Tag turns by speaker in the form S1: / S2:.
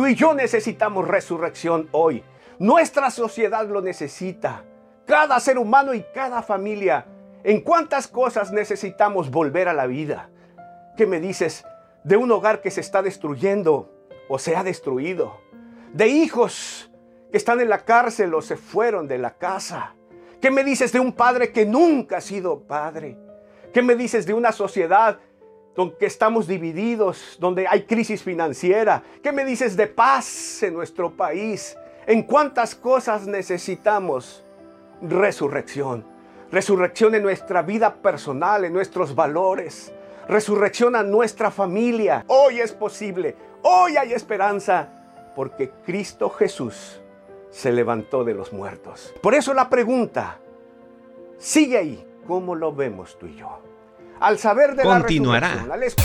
S1: Tú y yo necesitamos resurrección hoy. Nuestra sociedad lo necesita. Cada ser humano y cada familia. ¿En cuántas cosas necesitamos volver a la vida? ¿Qué me dices de un hogar que se está destruyendo o se ha destruido? De hijos que están en la cárcel o se fueron de la casa. ¿Qué me dices de un padre que nunca ha sido padre? ¿Qué me dices de una sociedad donde estamos divididos, donde hay crisis financiera? ¿Qué me dices de paz en nuestro país? ¿En cuántas cosas necesitamos resurrección? Resurrección en nuestra vida personal, en nuestros valores. Resurrección a nuestra familia. Hoy es posible. Hoy hay esperanza. Porque Cristo Jesús se levantó de los muertos. Por eso la pregunta sigue ahí. ¿Cómo lo vemos tú y yo? Al saber de
S2: Continuará.
S1: la resurrección,